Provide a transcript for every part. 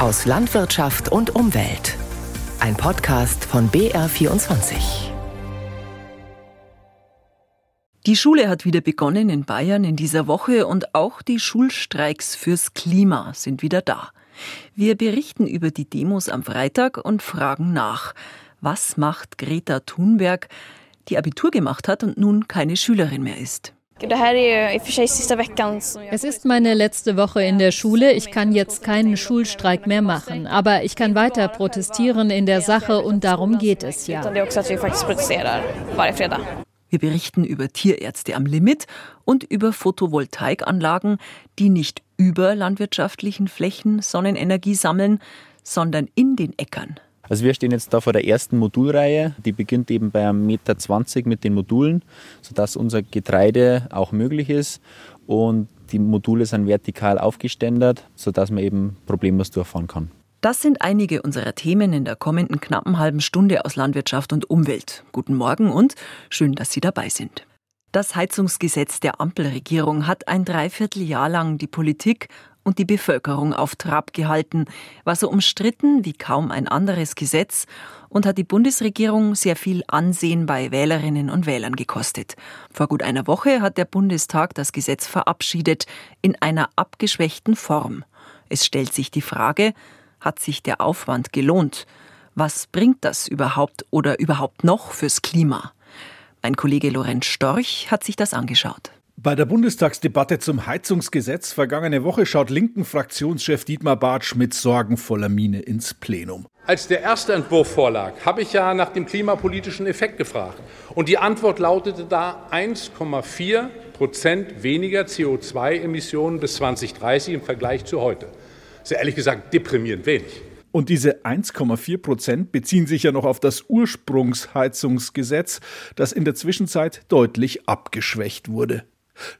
aus Landwirtschaft und Umwelt. Ein Podcast von BR24. Die Schule hat wieder begonnen in Bayern in dieser Woche und auch die Schulstreiks fürs Klima sind wieder da. Wir berichten über die Demos am Freitag und fragen nach. Was macht Greta Thunberg, die Abitur gemacht hat und nun keine Schülerin mehr ist? Es ist meine letzte Woche in der Schule. Ich kann jetzt keinen Schulstreik mehr machen. Aber ich kann weiter protestieren in der Sache und darum geht es ja. Wir berichten über Tierärzte am Limit und über Photovoltaikanlagen, die nicht über landwirtschaftlichen Flächen Sonnenenergie sammeln, sondern in den Äckern. Also wir stehen jetzt da vor der ersten Modulreihe, die beginnt eben bei 1,20 Meter mit den Modulen, sodass unser Getreide auch möglich ist und die Module sind vertikal aufgeständert, sodass man eben problemlos durchfahren kann. Das sind einige unserer Themen in der kommenden knappen halben Stunde aus Landwirtschaft und Umwelt. Guten Morgen und schön, dass Sie dabei sind. Das Heizungsgesetz der Ampelregierung hat ein Dreivierteljahr lang die Politik und die Bevölkerung auf Trab gehalten, war so umstritten wie kaum ein anderes Gesetz und hat die Bundesregierung sehr viel Ansehen bei Wählerinnen und Wählern gekostet. Vor gut einer Woche hat der Bundestag das Gesetz verabschiedet in einer abgeschwächten Form. Es stellt sich die Frage, hat sich der Aufwand gelohnt? Was bringt das überhaupt oder überhaupt noch fürs Klima? Mein Kollege Lorenz Storch hat sich das angeschaut. Bei der Bundestagsdebatte zum Heizungsgesetz vergangene Woche schaut linken Fraktionschef Dietmar Bartsch mit sorgenvoller Miene ins Plenum. Als der erste Entwurf vorlag, habe ich ja nach dem klimapolitischen Effekt gefragt. Und die Antwort lautete da 1,4 Prozent weniger CO2-Emissionen bis 2030 im Vergleich zu heute. Sehr ehrlich gesagt deprimierend wenig. Und diese 1,4 Prozent beziehen sich ja noch auf das Ursprungsheizungsgesetz, das in der Zwischenzeit deutlich abgeschwächt wurde.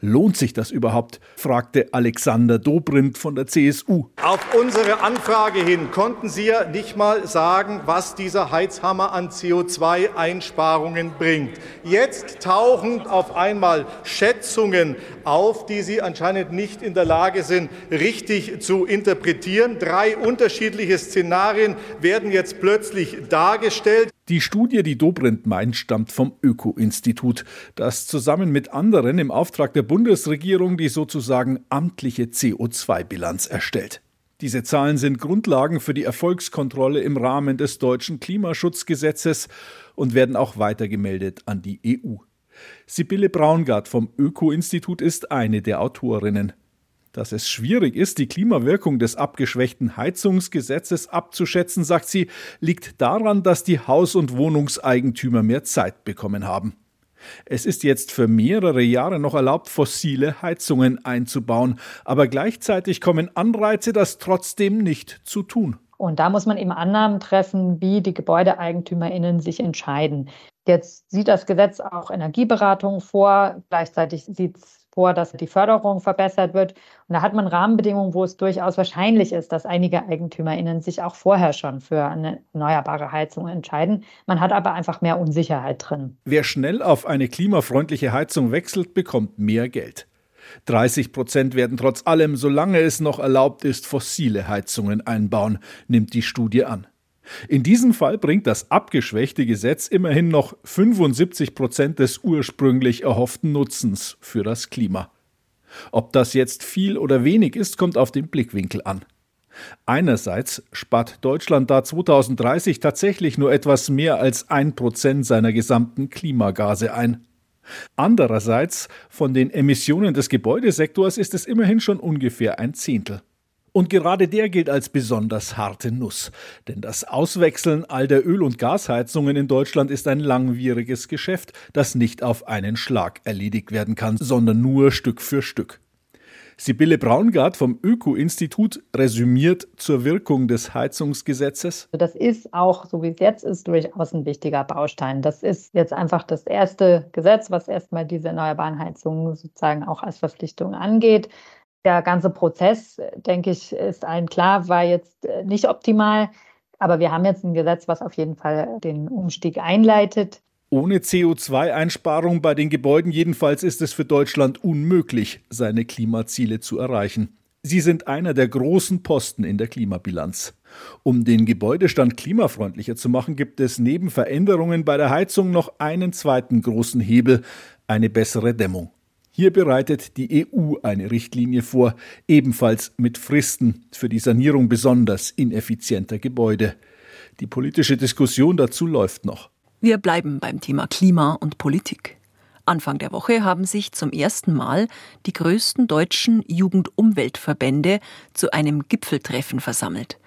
Lohnt sich das überhaupt? fragte Alexander Dobrindt von der CSU. Auf unsere Anfrage hin konnten Sie ja nicht mal sagen, was dieser Heizhammer an CO2-Einsparungen bringt. Jetzt tauchen auf einmal Schätzungen auf, die Sie anscheinend nicht in der Lage sind, richtig zu interpretieren. Drei unterschiedliche Szenarien werden jetzt plötzlich dargestellt. Die Studie, die Dobrindt meint, stammt vom Öko-Institut, das zusammen mit anderen im Auftrag der Bundesregierung die sozusagen amtliche CO2-Bilanz erstellt. Diese Zahlen sind Grundlagen für die Erfolgskontrolle im Rahmen des deutschen Klimaschutzgesetzes und werden auch weitergemeldet an die EU. Sibylle Braungart vom Öko-Institut ist eine der Autorinnen. Dass es schwierig ist, die Klimawirkung des abgeschwächten Heizungsgesetzes abzuschätzen, sagt sie, liegt daran, dass die Haus- und Wohnungseigentümer mehr Zeit bekommen haben. Es ist jetzt für mehrere Jahre noch erlaubt, fossile Heizungen einzubauen, aber gleichzeitig kommen Anreize, das trotzdem nicht zu tun. Und da muss man eben Annahmen treffen, wie die GebäudeeigentümerInnen sich entscheiden. Jetzt sieht das Gesetz auch Energieberatung vor. Gleichzeitig sieht es vor, dass die Förderung verbessert wird. Und da hat man Rahmenbedingungen, wo es durchaus wahrscheinlich ist, dass einige EigentümerInnen sich auch vorher schon für eine erneuerbare Heizung entscheiden. Man hat aber einfach mehr Unsicherheit drin. Wer schnell auf eine klimafreundliche Heizung wechselt, bekommt mehr Geld. 30 Prozent werden trotz allem, solange es noch erlaubt ist, fossile Heizungen einbauen, nimmt die Studie an. In diesem Fall bringt das abgeschwächte Gesetz immerhin noch 75 Prozent des ursprünglich erhofften Nutzens für das Klima. Ob das jetzt viel oder wenig ist, kommt auf den Blickwinkel an. Einerseits spart Deutschland da 2030 tatsächlich nur etwas mehr als ein Prozent seiner gesamten Klimagase ein. Andererseits, von den Emissionen des Gebäudesektors ist es immerhin schon ungefähr ein Zehntel. Und gerade der gilt als besonders harte Nuss. Denn das Auswechseln all der Öl- und Gasheizungen in Deutschland ist ein langwieriges Geschäft, das nicht auf einen Schlag erledigt werden kann, sondern nur Stück für Stück. Sibylle Braungart vom Öko-Institut resümiert zur Wirkung des Heizungsgesetzes. Das ist auch, so wie es jetzt ist, durchaus ein wichtiger Baustein. Das ist jetzt einfach das erste Gesetz, was erstmal diese erneuerbaren Heizungen sozusagen auch als Verpflichtung angeht. Der ganze Prozess, denke ich, ist allen klar, war jetzt äh, nicht optimal. Aber wir haben jetzt ein Gesetz, was auf jeden Fall den Umstieg einleitet. Ohne CO2-Einsparung bei den Gebäuden jedenfalls ist es für Deutschland unmöglich, seine Klimaziele zu erreichen. Sie sind einer der großen Posten in der Klimabilanz. Um den Gebäudestand klimafreundlicher zu machen, gibt es neben Veränderungen bei der Heizung noch einen zweiten großen Hebel, eine bessere Dämmung. Hier bereitet die EU eine Richtlinie vor, ebenfalls mit Fristen für die Sanierung besonders ineffizienter Gebäude. Die politische Diskussion dazu läuft noch. Wir bleiben beim Thema Klima und Politik. Anfang der Woche haben sich zum ersten Mal die größten deutschen Jugendumweltverbände zu einem Gipfeltreffen versammelt.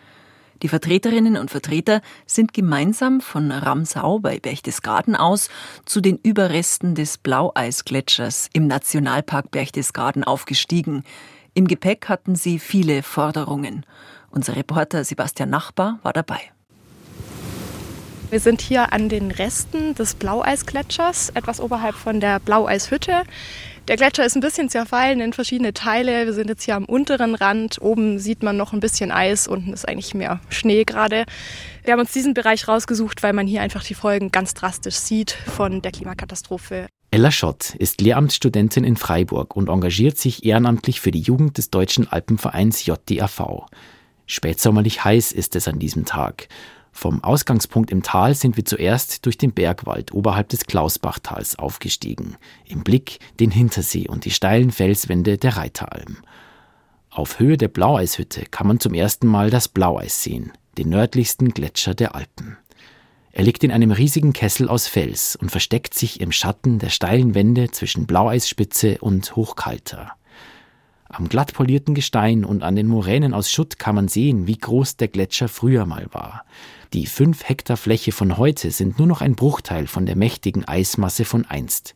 Die Vertreterinnen und Vertreter sind gemeinsam von Ramsau bei Berchtesgaden aus zu den Überresten des Blaueisgletschers im Nationalpark Berchtesgaden aufgestiegen. Im Gepäck hatten sie viele Forderungen. Unser Reporter Sebastian Nachbar war dabei. Wir sind hier an den Resten des Blaueisgletschers, etwas oberhalb von der Blaueishütte. Der Gletscher ist ein bisschen zerfallen in verschiedene Teile. Wir sind jetzt hier am unteren Rand. Oben sieht man noch ein bisschen Eis, unten ist eigentlich mehr Schnee gerade. Wir haben uns diesen Bereich rausgesucht, weil man hier einfach die Folgen ganz drastisch sieht von der Klimakatastrophe. Ella Schott ist Lehramtsstudentin in Freiburg und engagiert sich ehrenamtlich für die Jugend des Deutschen Alpenvereins JDAV. Spätsommerlich heiß ist es an diesem Tag. Vom Ausgangspunkt im Tal sind wir zuerst durch den Bergwald oberhalb des Klausbachtals aufgestiegen. Im Blick den Hintersee und die steilen Felswände der Reiteralm. Auf Höhe der Blaueishütte kann man zum ersten Mal das Blaueis sehen, den nördlichsten Gletscher der Alpen. Er liegt in einem riesigen Kessel aus Fels und versteckt sich im Schatten der steilen Wände zwischen Blaueisspitze und Hochkalter. Am glatt polierten Gestein und an den Moränen aus Schutt kann man sehen, wie groß der Gletscher früher mal war. Die fünf Hektar Fläche von heute sind nur noch ein Bruchteil von der mächtigen Eismasse von einst.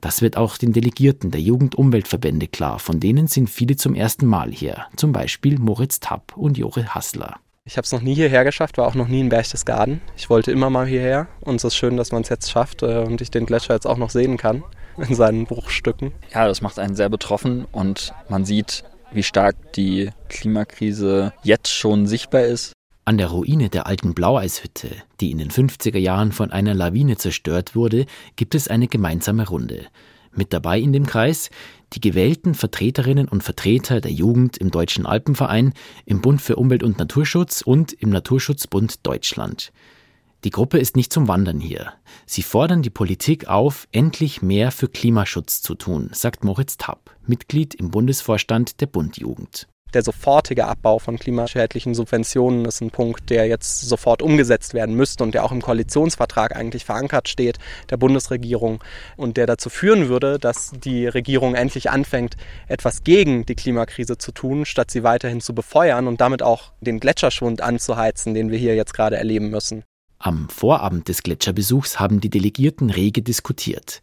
Das wird auch den Delegierten der Jugendumweltverbände klar, von denen sind viele zum ersten Mal hier, zum Beispiel Moritz Tapp und Jore Hassler. Ich habe es noch nie hierher geschafft, war auch noch nie in Berchtesgaden. Ich wollte immer mal hierher und es ist schön, dass man es jetzt schafft äh, und ich den Gletscher jetzt auch noch sehen kann in seinen Bruchstücken. Ja, das macht einen sehr betroffen und man sieht, wie stark die Klimakrise jetzt schon sichtbar ist. An der Ruine der alten Blaueishütte, die in den 50er Jahren von einer Lawine zerstört wurde, gibt es eine gemeinsame Runde. Mit dabei in dem Kreis die gewählten Vertreterinnen und Vertreter der Jugend im Deutschen Alpenverein, im Bund für Umwelt und Naturschutz und im Naturschutzbund Deutschland. Die Gruppe ist nicht zum Wandern hier. Sie fordern die Politik auf, endlich mehr für Klimaschutz zu tun, sagt Moritz Tapp, Mitglied im Bundesvorstand der Bundjugend der sofortige Abbau von klimaschädlichen Subventionen ist ein Punkt, der jetzt sofort umgesetzt werden müsste und der auch im Koalitionsvertrag eigentlich verankert steht, der Bundesregierung und der dazu führen würde, dass die Regierung endlich anfängt, etwas gegen die Klimakrise zu tun, statt sie weiterhin zu befeuern und damit auch den Gletscherschwund anzuheizen, den wir hier jetzt gerade erleben müssen. Am Vorabend des Gletscherbesuchs haben die Delegierten rege diskutiert.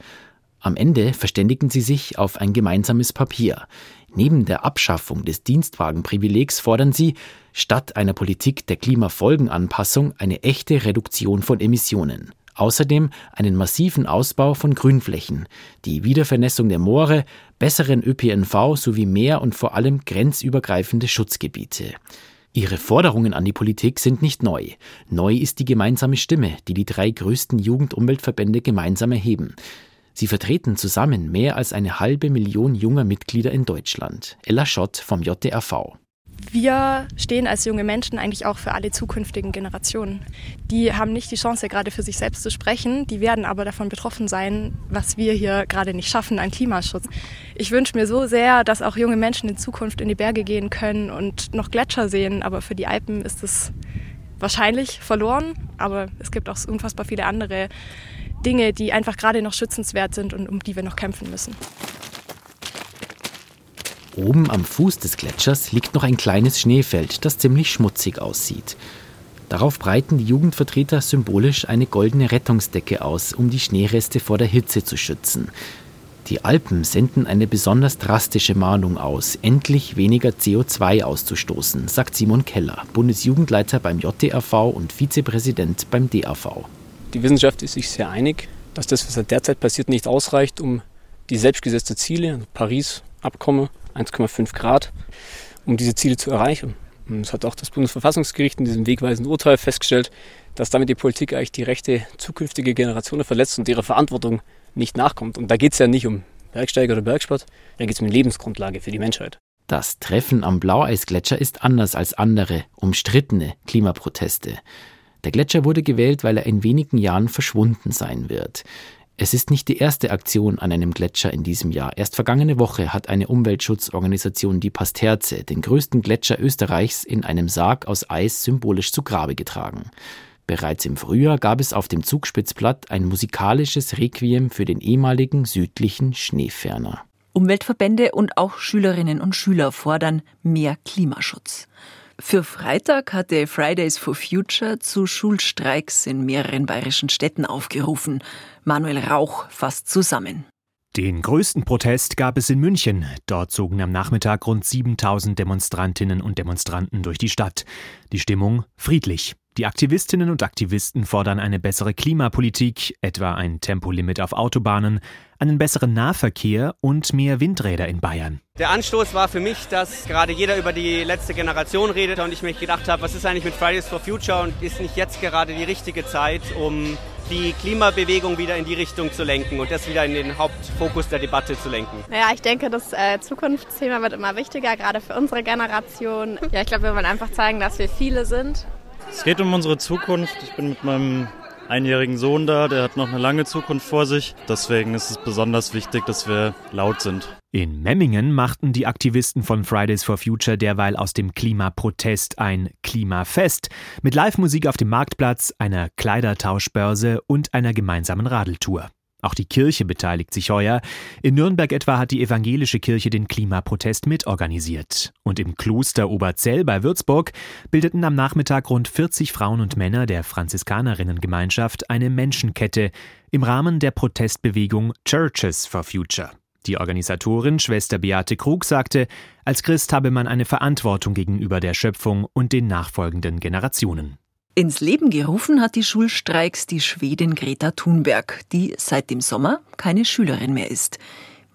Am Ende verständigen sie sich auf ein gemeinsames Papier, Neben der Abschaffung des Dienstwagenprivilegs fordern sie, statt einer Politik der Klimafolgenanpassung eine echte Reduktion von Emissionen. Außerdem einen massiven Ausbau von Grünflächen, die Wiedervernässung der Moore, besseren ÖPNV sowie mehr und vor allem grenzübergreifende Schutzgebiete. Ihre Forderungen an die Politik sind nicht neu. Neu ist die gemeinsame Stimme, die die drei größten Jugendumweltverbände gemeinsam erheben. Sie vertreten zusammen mehr als eine halbe Million junger Mitglieder in Deutschland. Ella Schott vom JDRV. Wir stehen als junge Menschen eigentlich auch für alle zukünftigen Generationen. Die haben nicht die Chance, gerade für sich selbst zu sprechen. Die werden aber davon betroffen sein, was wir hier gerade nicht schaffen an Klimaschutz. Ich wünsche mir so sehr, dass auch junge Menschen in Zukunft in die Berge gehen können und noch Gletscher sehen. Aber für die Alpen ist es wahrscheinlich verloren. Aber es gibt auch unfassbar viele andere Dinge, die einfach gerade noch schützenswert sind und um die wir noch kämpfen müssen. Oben am Fuß des Gletschers liegt noch ein kleines Schneefeld, das ziemlich schmutzig aussieht. Darauf breiten die Jugendvertreter symbolisch eine goldene Rettungsdecke aus, um die Schneereste vor der Hitze zu schützen. Die Alpen senden eine besonders drastische Mahnung aus, endlich weniger CO2 auszustoßen, sagt Simon Keller, Bundesjugendleiter beim JDAV und Vizepräsident beim DAV. Die Wissenschaft ist sich sehr einig, dass das, was derzeit passiert, nicht ausreicht, um die selbstgesetzte Ziele, also Paris-Abkommen, 1,5 Grad, um diese Ziele zu erreichen. Und es hat auch das Bundesverfassungsgericht in diesem wegweisenden Urteil festgestellt, dass damit die Politik eigentlich die Rechte zukünftiger Generationen verletzt und ihrer Verantwortung nicht nachkommt. Und da geht es ja nicht um Bergsteiger oder Bergsport, da geht es um eine Lebensgrundlage für die Menschheit. Das Treffen am Blaueisgletscher ist anders als andere, umstrittene Klimaproteste. Der Gletscher wurde gewählt, weil er in wenigen Jahren verschwunden sein wird. Es ist nicht die erste Aktion an einem Gletscher in diesem Jahr. Erst vergangene Woche hat eine Umweltschutzorganisation die Pasterze, den größten Gletscher Österreichs, in einem Sarg aus Eis symbolisch zu Grabe getragen. Bereits im Frühjahr gab es auf dem Zugspitzplatt ein musikalisches Requiem für den ehemaligen südlichen Schneeferner. Umweltverbände und auch Schülerinnen und Schüler fordern mehr Klimaschutz. Für Freitag hatte Fridays for Future zu Schulstreiks in mehreren bayerischen Städten aufgerufen. Manuel Rauch fasst zusammen. Den größten Protest gab es in München. Dort zogen am Nachmittag rund 7000 Demonstrantinnen und Demonstranten durch die Stadt. Die Stimmung friedlich. Die Aktivistinnen und Aktivisten fordern eine bessere Klimapolitik, etwa ein Tempolimit auf Autobahnen, einen besseren Nahverkehr und mehr Windräder in Bayern. Der Anstoß war für mich, dass gerade jeder über die letzte Generation redet und ich mir gedacht habe, was ist eigentlich mit Fridays for Future und ist nicht jetzt gerade die richtige Zeit, um die Klimabewegung wieder in die Richtung zu lenken und das wieder in den Hauptfokus der Debatte zu lenken. Ja, ich denke, das äh, Zukunftsthema wird immer wichtiger, gerade für unsere Generation. Ja, ich glaube, wir wollen einfach zeigen, dass wir viele sind es geht um unsere Zukunft. Ich bin mit meinem einjährigen Sohn da, der hat noch eine lange Zukunft vor sich. Deswegen ist es besonders wichtig, dass wir laut sind. In Memmingen machten die Aktivisten von Fridays for Future derweil aus dem Klimaprotest ein Klimafest mit Live-Musik auf dem Marktplatz, einer Kleidertauschbörse und einer gemeinsamen Radeltour. Auch die Kirche beteiligt sich heuer. In Nürnberg etwa hat die evangelische Kirche den Klimaprotest mitorganisiert. Und im Kloster Oberzell bei Würzburg bildeten am Nachmittag rund 40 Frauen und Männer der Franziskanerinnengemeinschaft eine Menschenkette im Rahmen der Protestbewegung Churches for Future. Die Organisatorin Schwester Beate Krug sagte, als Christ habe man eine Verantwortung gegenüber der Schöpfung und den nachfolgenden Generationen. Ins Leben gerufen hat die Schulstreiks die Schwedin Greta Thunberg, die seit dem Sommer keine Schülerin mehr ist.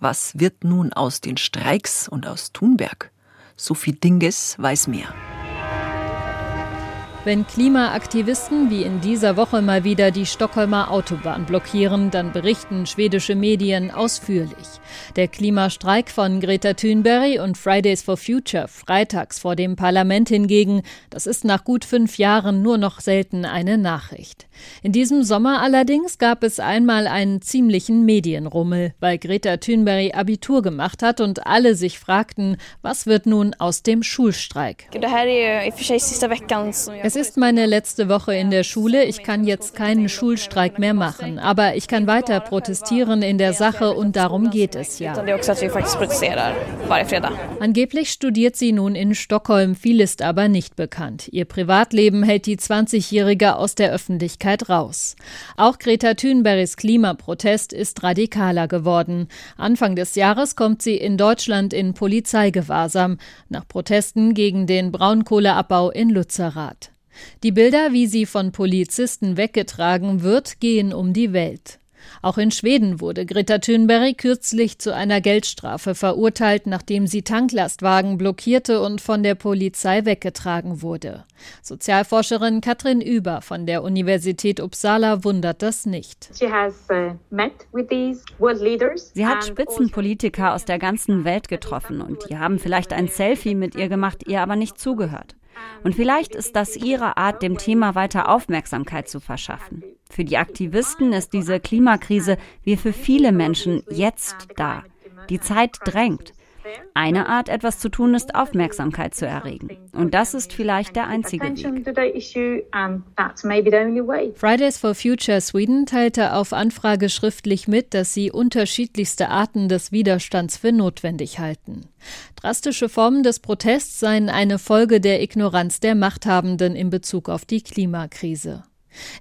Was wird nun aus den Streiks und aus Thunberg? Sophie Dinges weiß mehr. Wenn Klimaaktivisten wie in dieser Woche mal wieder die Stockholmer Autobahn blockieren, dann berichten schwedische Medien ausführlich. Der Klimastreik von Greta Thunberg und Fridays for Future freitags vor dem Parlament hingegen, das ist nach gut fünf Jahren nur noch selten eine Nachricht. In diesem Sommer allerdings gab es einmal einen ziemlichen Medienrummel, weil Greta Thunberg Abitur gemacht hat und alle sich fragten, was wird nun aus dem Schulstreik? Es es ist meine letzte Woche in der Schule. Ich kann jetzt keinen Schulstreik mehr machen. Aber ich kann weiter protestieren in der Sache und darum geht es ja. Angeblich studiert sie nun in Stockholm. Viel ist aber nicht bekannt. Ihr Privatleben hält die 20-Jährige aus der Öffentlichkeit raus. Auch Greta Thunbergs Klimaprotest ist radikaler geworden. Anfang des Jahres kommt sie in Deutschland in Polizeigewahrsam nach Protesten gegen den Braunkohleabbau in Lützerath. Die Bilder, wie sie von Polizisten weggetragen wird, gehen um die Welt. Auch in Schweden wurde Greta Thunberg kürzlich zu einer Geldstrafe verurteilt, nachdem sie Tanklastwagen blockierte und von der Polizei weggetragen wurde. Sozialforscherin Katrin Über von der Universität Uppsala wundert das nicht. Uh, sie hat Spitzenpolitiker aus der ganzen Welt getroffen und die haben vielleicht ein Selfie mit ihr gemacht, ihr aber nicht zugehört. Und vielleicht ist das ihre Art, dem Thema weiter Aufmerksamkeit zu verschaffen. Für die Aktivisten ist diese Klimakrise wie für viele Menschen jetzt da. Die Zeit drängt. Eine Art, etwas zu tun, ist Aufmerksamkeit zu erregen. Und das ist vielleicht der einzige Weg. Fridays for Future Sweden teilte auf Anfrage schriftlich mit, dass sie unterschiedlichste Arten des Widerstands für notwendig halten. Drastische Formen des Protests seien eine Folge der Ignoranz der Machthabenden in Bezug auf die Klimakrise.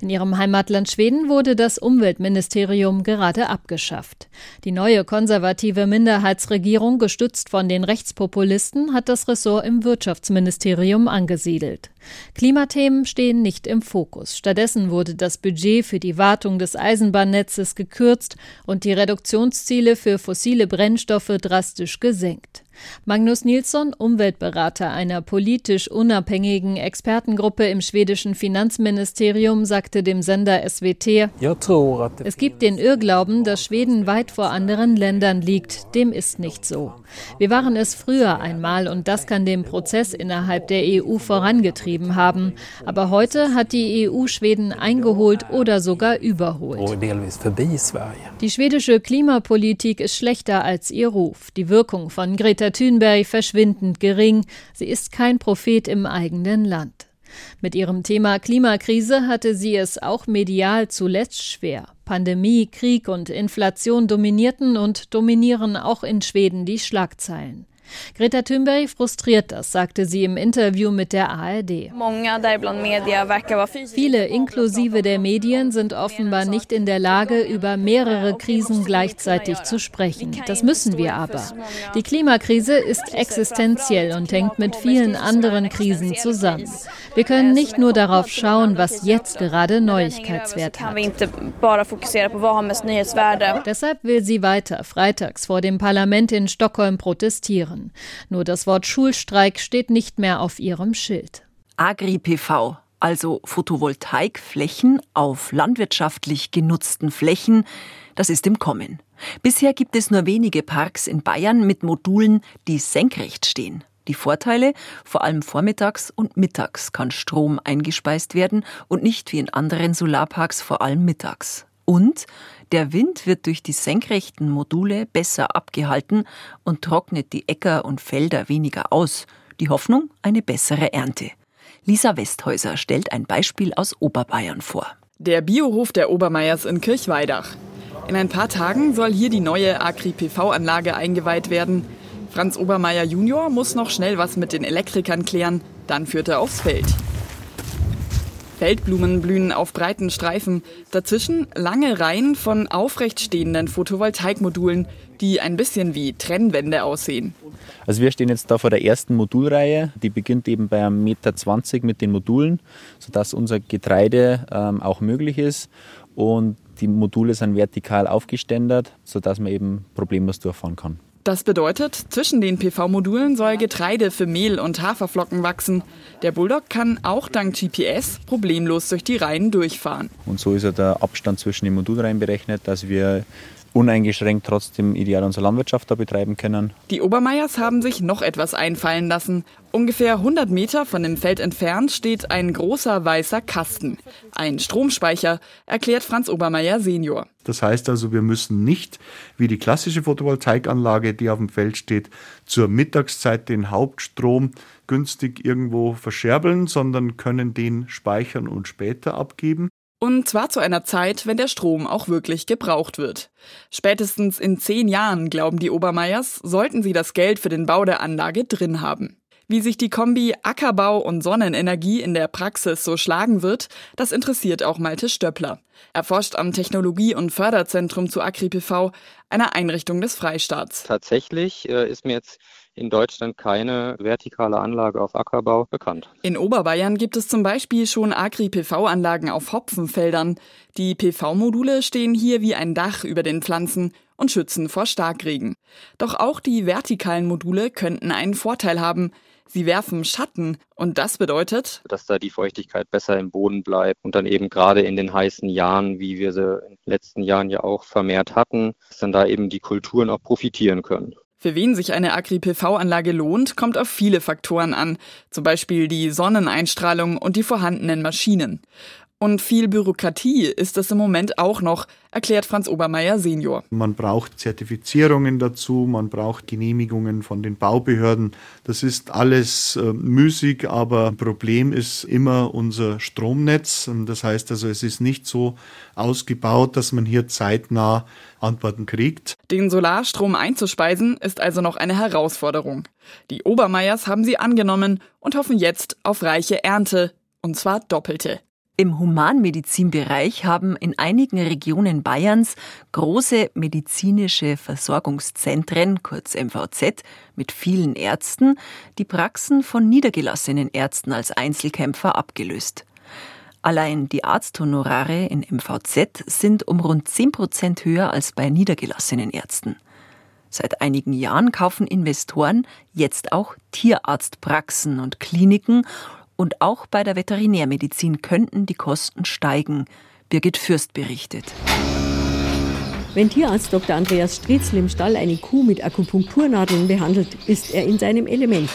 In ihrem Heimatland Schweden wurde das Umweltministerium gerade abgeschafft. Die neue konservative Minderheitsregierung, gestützt von den Rechtspopulisten, hat das Ressort im Wirtschaftsministerium angesiedelt. Klimathemen stehen nicht im Fokus. Stattdessen wurde das Budget für die Wartung des Eisenbahnnetzes gekürzt und die Reduktionsziele für fossile Brennstoffe drastisch gesenkt. Magnus Nilsson, Umweltberater einer politisch unabhängigen Expertengruppe im schwedischen Finanzministerium, sagte dem Sender SWT, es gibt den Irrglauben, dass Schweden weit vor anderen Ländern liegt. Dem ist nicht so. Wir waren es früher einmal und das kann den Prozess innerhalb der EU vorangetrieben haben. Aber heute hat die EU Schweden eingeholt oder sogar überholt. Die schwedische Klimapolitik ist schlechter als ihr Ruf. Die Wirkung von Greta Thunberg verschwindend gering. Sie ist kein Prophet im eigenen Land. Mit ihrem Thema Klimakrise hatte sie es auch medial zuletzt schwer. Pandemie, Krieg und Inflation dominierten und dominieren auch in Schweden die Schlagzeilen. Greta Thunberg frustriert das, sagte sie im Interview mit der ARD. Viele, inklusive der Medien, sind offenbar nicht in der Lage, über mehrere Krisen gleichzeitig zu sprechen. Das müssen wir aber. Die Klimakrise ist existenziell und hängt mit vielen anderen Krisen zusammen. Wir können nicht nur darauf schauen, was jetzt gerade Neuigkeitswert hat. Deshalb will sie weiter freitags vor dem Parlament in Stockholm protestieren hören. Nur das Wort Schulstreik steht nicht mehr auf ihrem Schild. Agri-PV, also Photovoltaikflächen auf landwirtschaftlich genutzten Flächen, das ist im Kommen. Bisher gibt es nur wenige Parks in Bayern mit Modulen, die senkrecht stehen. Die Vorteile, vor allem vormittags und mittags kann Strom eingespeist werden und nicht wie in anderen Solarparks vor allem mittags. Und der Wind wird durch die senkrechten Module besser abgehalten und trocknet die Äcker und Felder weniger aus. Die Hoffnung eine bessere Ernte. Lisa Westhäuser stellt ein Beispiel aus Oberbayern vor. Der Biohof der Obermeiers in Kirchweidach. In ein paar Tagen soll hier die neue Agri-PV-Anlage eingeweiht werden. Franz Obermeier Junior muss noch schnell was mit den Elektrikern klären, dann führt er aufs Feld. Feldblumen blühen auf breiten Streifen. Dazwischen lange Reihen von aufrecht stehenden Photovoltaikmodulen, die ein bisschen wie Trennwände aussehen. Also wir stehen jetzt da vor der ersten Modulreihe. Die beginnt eben bei 1,20 Meter mit den Modulen, sodass unser Getreide ähm, auch möglich ist. Und die Module sind vertikal aufgeständert, sodass man eben problemlos durchfahren kann. Das bedeutet, zwischen den PV-Modulen soll Getreide für Mehl und Haferflocken wachsen. Der Bulldog kann auch dank GPS problemlos durch die Reihen durchfahren. Und so ist ja der Abstand zwischen den Modulreihen berechnet, dass wir uneingeschränkt trotzdem ideal unsere Landwirtschaft da betreiben können. Die Obermeiers haben sich noch etwas einfallen lassen. Ungefähr 100 Meter von dem Feld entfernt steht ein großer weißer Kasten. Ein Stromspeicher, erklärt Franz Obermeier Senior. Das heißt also, wir müssen nicht, wie die klassische Photovoltaikanlage, die auf dem Feld steht, zur Mittagszeit den Hauptstrom günstig irgendwo verscherbeln, sondern können den speichern und später abgeben. Und zwar zu einer Zeit, wenn der Strom auch wirklich gebraucht wird. Spätestens in zehn Jahren, glauben die Obermeiers, sollten sie das Geld für den Bau der Anlage drin haben. Wie sich die Kombi Ackerbau und Sonnenenergie in der Praxis so schlagen wird, das interessiert auch Malte Stöppler. Er forscht am Technologie- und Förderzentrum zu AgriPV, einer Einrichtung des Freistaats. Tatsächlich äh, ist mir jetzt in Deutschland keine vertikale Anlage auf Ackerbau bekannt. In Oberbayern gibt es zum Beispiel schon Agri-PV-Anlagen auf Hopfenfeldern. Die PV-Module stehen hier wie ein Dach über den Pflanzen und schützen vor Starkregen. Doch auch die vertikalen Module könnten einen Vorteil haben. Sie werfen Schatten und das bedeutet, dass da die Feuchtigkeit besser im Boden bleibt und dann eben gerade in den heißen Jahren, wie wir sie in den letzten Jahren ja auch vermehrt hatten, dass dann da eben die Kulturen auch profitieren können. Für wen sich eine Agri-PV-Anlage lohnt, kommt auf viele Faktoren an, zum Beispiel die Sonneneinstrahlung und die vorhandenen Maschinen. Und viel Bürokratie ist es im Moment auch noch, erklärt Franz Obermeier Senior. Man braucht Zertifizierungen dazu, man braucht Genehmigungen von den Baubehörden. Das ist alles äh, müßig, aber Problem ist immer unser Stromnetz. Das heißt also, es ist nicht so ausgebaut, dass man hier zeitnah Antworten kriegt. Den Solarstrom einzuspeisen ist also noch eine Herausforderung. Die Obermeiers haben sie angenommen und hoffen jetzt auf reiche Ernte, und zwar doppelte. Im Humanmedizinbereich haben in einigen Regionen Bayerns große medizinische Versorgungszentren, kurz MVZ, mit vielen Ärzten, die Praxen von niedergelassenen Ärzten als Einzelkämpfer abgelöst. Allein die Arzthonorare in MVZ sind um rund 10 Prozent höher als bei niedergelassenen Ärzten. Seit einigen Jahren kaufen Investoren jetzt auch Tierarztpraxen und Kliniken und auch bei der Veterinärmedizin könnten die Kosten steigen. Birgit Fürst berichtet. Wenn Tierarzt Dr. Andreas Stritzl im Stall eine Kuh mit Akupunkturnadeln behandelt, ist er in seinem Element.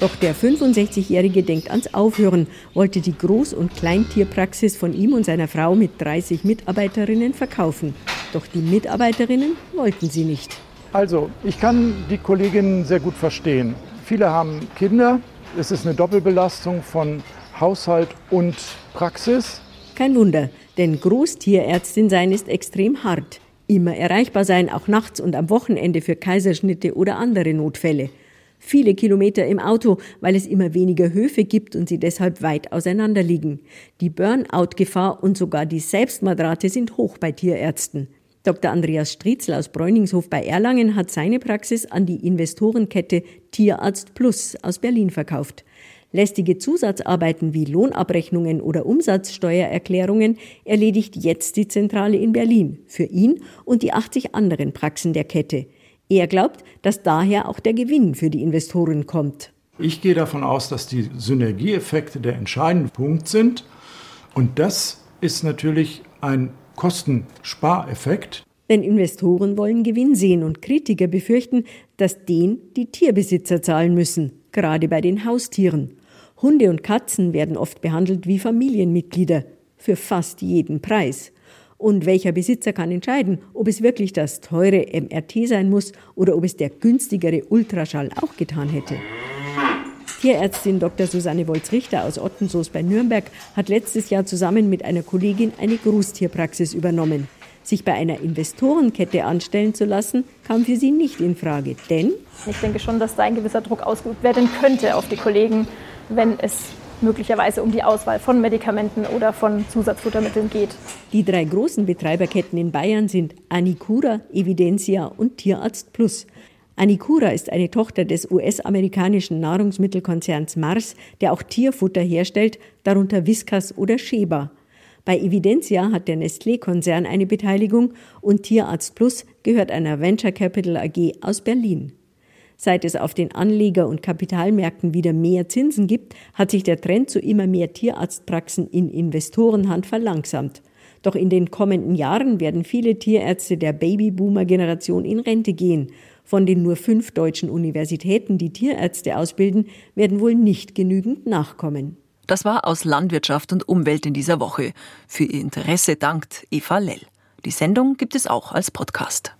Doch der 65-Jährige denkt ans Aufhören, wollte die Groß- und Kleintierpraxis von ihm und seiner Frau mit 30 Mitarbeiterinnen verkaufen. Doch die Mitarbeiterinnen wollten sie nicht. Also, ich kann die Kolleginnen sehr gut verstehen. Viele haben Kinder. Es ist eine Doppelbelastung von Haushalt und Praxis. Kein Wunder, denn Großtierärztin sein ist extrem hart. Immer erreichbar sein, auch nachts und am Wochenende für Kaiserschnitte oder andere Notfälle. Viele Kilometer im Auto, weil es immer weniger Höfe gibt und sie deshalb weit auseinander liegen. Die Burnout-Gefahr und sogar die Selbstmordrate sind hoch bei Tierärzten. Dr. Andreas Striezl aus Bräuningshof bei Erlangen hat seine Praxis an die Investorenkette Tierarzt Plus aus Berlin verkauft. Lästige Zusatzarbeiten wie Lohnabrechnungen oder Umsatzsteuererklärungen erledigt jetzt die Zentrale in Berlin für ihn und die 80 anderen Praxen der Kette. Er glaubt, dass daher auch der Gewinn für die Investoren kommt. Ich gehe davon aus, dass die Synergieeffekte der entscheidende Punkt sind. Und das ist natürlich ein Kostenspareffekt. Denn Investoren wollen Gewinn sehen und Kritiker befürchten, dass den die Tierbesitzer zahlen müssen, gerade bei den Haustieren. Hunde und Katzen werden oft behandelt wie Familienmitglieder, für fast jeden Preis. Und welcher Besitzer kann entscheiden, ob es wirklich das teure MRT sein muss oder ob es der günstigere Ultraschall auch getan hätte? Tierärztin Dr. Susanne Wolz-Richter aus Ottensoos bei Nürnberg hat letztes Jahr zusammen mit einer Kollegin eine Großtierpraxis übernommen. Sich bei einer Investorenkette anstellen zu lassen, kam für sie nicht in Frage, denn ich denke schon, dass da ein gewisser Druck ausgeübt werden könnte auf die Kollegen, wenn es möglicherweise um die Auswahl von Medikamenten oder von Zusatzfuttermitteln geht. Die drei großen Betreiberketten in Bayern sind Anicura, Evidentia und Tierarzt Plus. Anicura ist eine Tochter des US-amerikanischen Nahrungsmittelkonzerns Mars, der auch Tierfutter herstellt, darunter Whiskas oder Sheba. Bei Evidentia hat der Nestlé-Konzern eine Beteiligung und Tierarzt Plus gehört einer Venture Capital AG aus Berlin. Seit es auf den Anleger- und Kapitalmärkten wieder mehr Zinsen gibt, hat sich der Trend zu immer mehr Tierarztpraxen in Investorenhand verlangsamt. Doch in den kommenden Jahren werden viele Tierärzte der Babyboomer-Generation in Rente gehen. Von den nur fünf deutschen Universitäten, die Tierärzte ausbilden, werden wohl nicht genügend nachkommen. Das war aus Landwirtschaft und Umwelt in dieser Woche. Für Ihr Interesse dankt Eva Lell. Die Sendung gibt es auch als Podcast.